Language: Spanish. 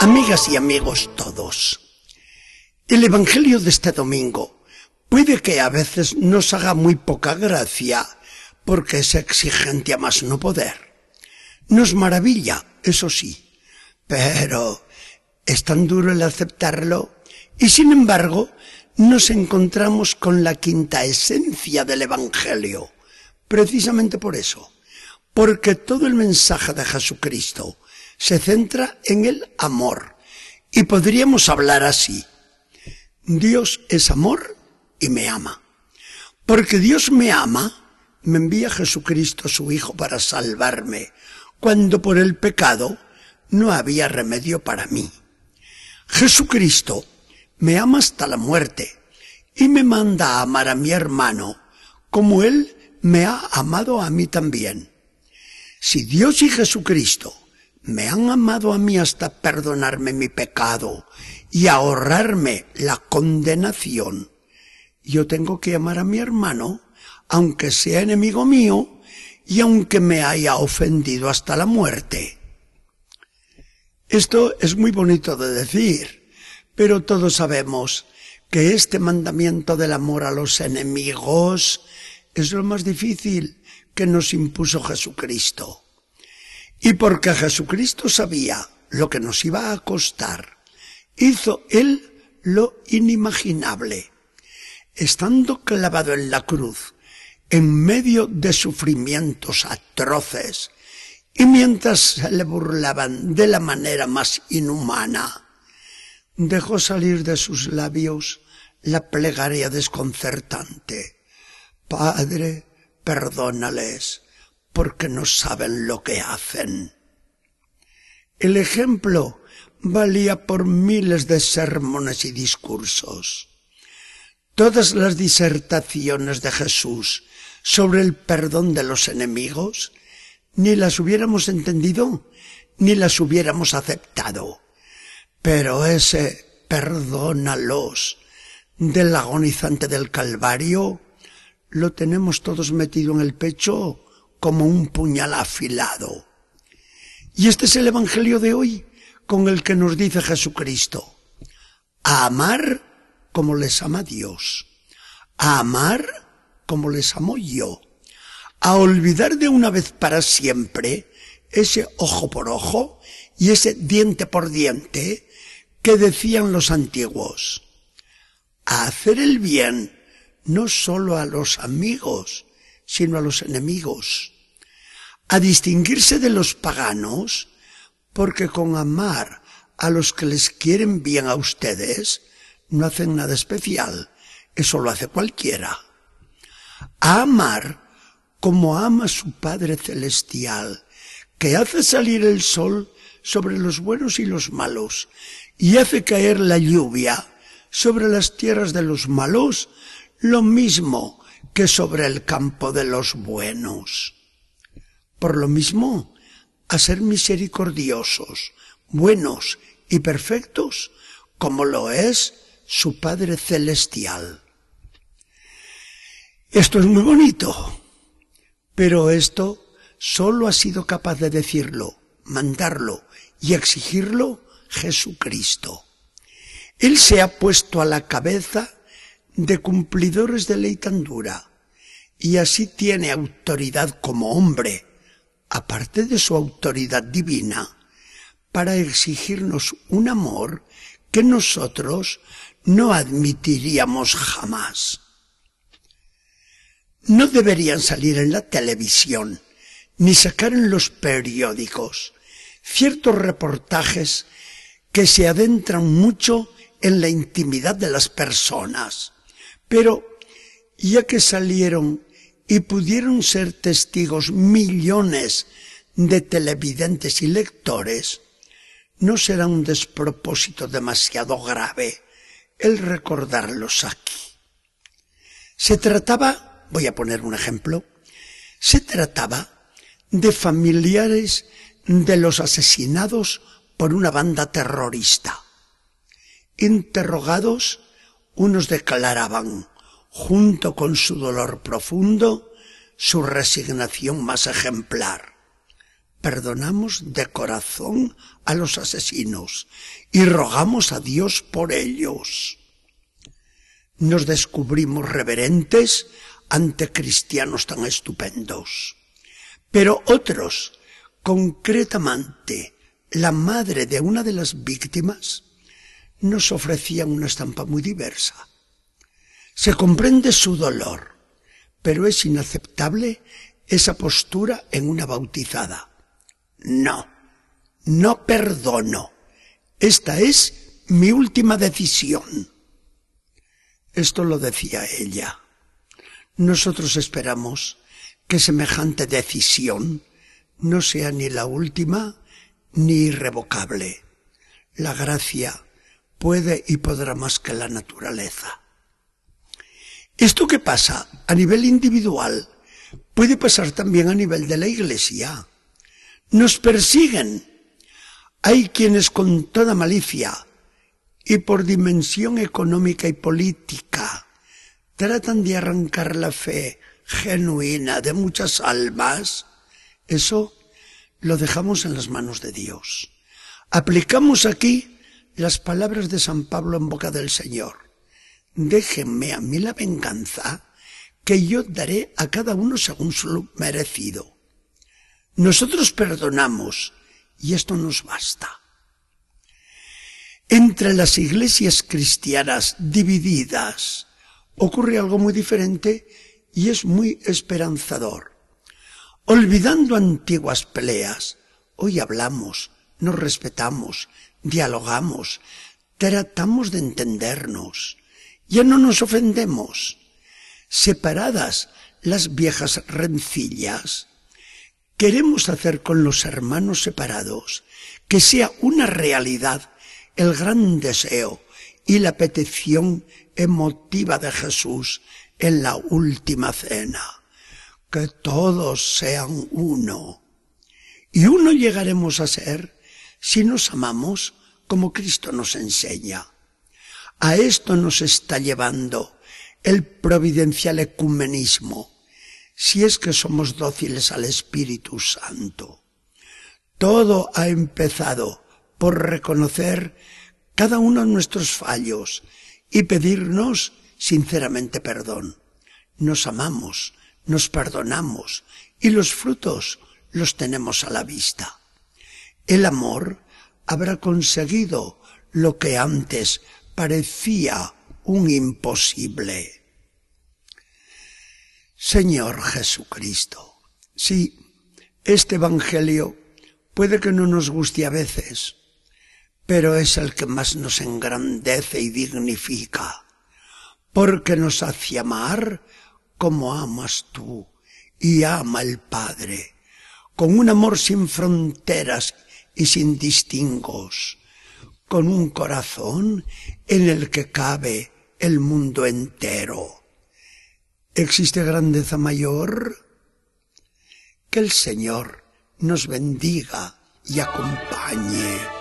Amigas y amigos todos, el Evangelio de este domingo puede que a veces nos haga muy poca gracia porque es exigente a más no poder. Nos maravilla, eso sí, pero es tan duro el aceptarlo y sin embargo nos encontramos con la quinta esencia del Evangelio, precisamente por eso, porque todo el mensaje de Jesucristo se centra en el amor. Y podríamos hablar así. Dios es amor y me ama. Porque Dios me ama, me envía Jesucristo su Hijo para salvarme, cuando por el pecado no había remedio para mí. Jesucristo me ama hasta la muerte y me manda a amar a mi hermano como Él me ha amado a mí también. Si Dios y Jesucristo me han amado a mí hasta perdonarme mi pecado y ahorrarme la condenación, yo tengo que amar a mi hermano, aunque sea enemigo mío y aunque me haya ofendido hasta la muerte. Esto es muy bonito de decir, pero todos sabemos que este mandamiento del amor a los enemigos es lo más difícil que nos impuso Jesucristo. Y porque Jesucristo sabía lo que nos iba a costar, hizo Él lo inimaginable. Estando clavado en la cruz, en medio de sufrimientos atroces, y mientras se le burlaban de la manera más inhumana, dejó salir de sus labios la plegaria desconcertante. Padre, perdónales, porque no saben lo que hacen. El ejemplo valía por miles de sermones y discursos. Todas las disertaciones de Jesús sobre el perdón de los enemigos ni las hubiéramos entendido ni las hubiéramos aceptado. Pero ese perdónalos del agonizante del Calvario lo tenemos todos metido en el pecho como un puñal afilado. Y este es el Evangelio de hoy con el que nos dice Jesucristo. A amar como les ama Dios. A amar como les amo yo. A olvidar de una vez para siempre ese ojo por ojo y ese diente por diente que decían los antiguos. A hacer el bien no solo a los amigos, sino a los enemigos, a distinguirse de los paganos, porque con amar a los que les quieren bien a ustedes, no hacen nada especial, eso lo hace cualquiera. A amar como ama su Padre Celestial, que hace salir el sol sobre los buenos y los malos, y hace caer la lluvia sobre las tierras de los malos, lo mismo que sobre el campo de los buenos. Por lo mismo, a ser misericordiosos, buenos y perfectos, como lo es su Padre Celestial. Esto es muy bonito, pero esto solo ha sido capaz de decirlo, mandarlo y exigirlo Jesucristo. Él se ha puesto a la cabeza de cumplidores de ley tan dura, y así tiene autoridad como hombre, aparte de su autoridad divina, para exigirnos un amor que nosotros no admitiríamos jamás. No deberían salir en la televisión ni sacar en los periódicos ciertos reportajes que se adentran mucho en la intimidad de las personas pero ya que salieron y pudieron ser testigos millones de televidentes y lectores, no será un despropósito demasiado grave el recordarlos aquí. Se trataba, voy a poner un ejemplo, se trataba de familiares de los asesinados por una banda terrorista, interrogados unos declaraban, junto con su dolor profundo, su resignación más ejemplar. perdonamos de corazón a los asesinos y rogamos a Dios por ellos. Nos descubrimos reverentes ante cristianos tan estupendos. Pero otros, concretamente la madre de una de las víctimas, nos ofrecían una estampa muy diversa. Se comprende su dolor, pero es inaceptable esa postura en una bautizada. No, no perdono. Esta es mi última decisión. Esto lo decía ella. Nosotros esperamos que semejante decisión no sea ni la última ni irrevocable. La gracia puede y podrá más que la naturaleza. Esto que pasa a nivel individual puede pasar también a nivel de la iglesia. Nos persiguen. Hay quienes con toda malicia y por dimensión económica y política tratan de arrancar la fe genuina de muchas almas. Eso lo dejamos en las manos de Dios. Aplicamos aquí las palabras de San Pablo en boca del Señor. Déjenme a mí la venganza, que yo daré a cada uno según su merecido. Nosotros perdonamos y esto nos basta. Entre las iglesias cristianas divididas ocurre algo muy diferente y es muy esperanzador. Olvidando antiguas peleas, hoy hablamos, nos respetamos, dialogamos, tratamos de entendernos, ya no nos ofendemos. Separadas las viejas rencillas, queremos hacer con los hermanos separados que sea una realidad el gran deseo y la petición emotiva de Jesús en la última cena que todos sean uno. Y uno llegaremos a ser si nos amamos como Cristo nos enseña. A esto nos está llevando el providencial ecumenismo, si es que somos dóciles al Espíritu Santo. Todo ha empezado por reconocer cada uno de nuestros fallos y pedirnos sinceramente perdón. Nos amamos, nos perdonamos y los frutos los tenemos a la vista. El amor habrá conseguido lo que antes parecía un imposible. Señor Jesucristo, sí, este Evangelio puede que no nos guste a veces, pero es el que más nos engrandece y dignifica, porque nos hace amar como amas tú y ama el Padre, con un amor sin fronteras y sin distingos, con un corazón en el que cabe el mundo entero. ¿Existe grandeza mayor? Que el Señor nos bendiga y acompañe.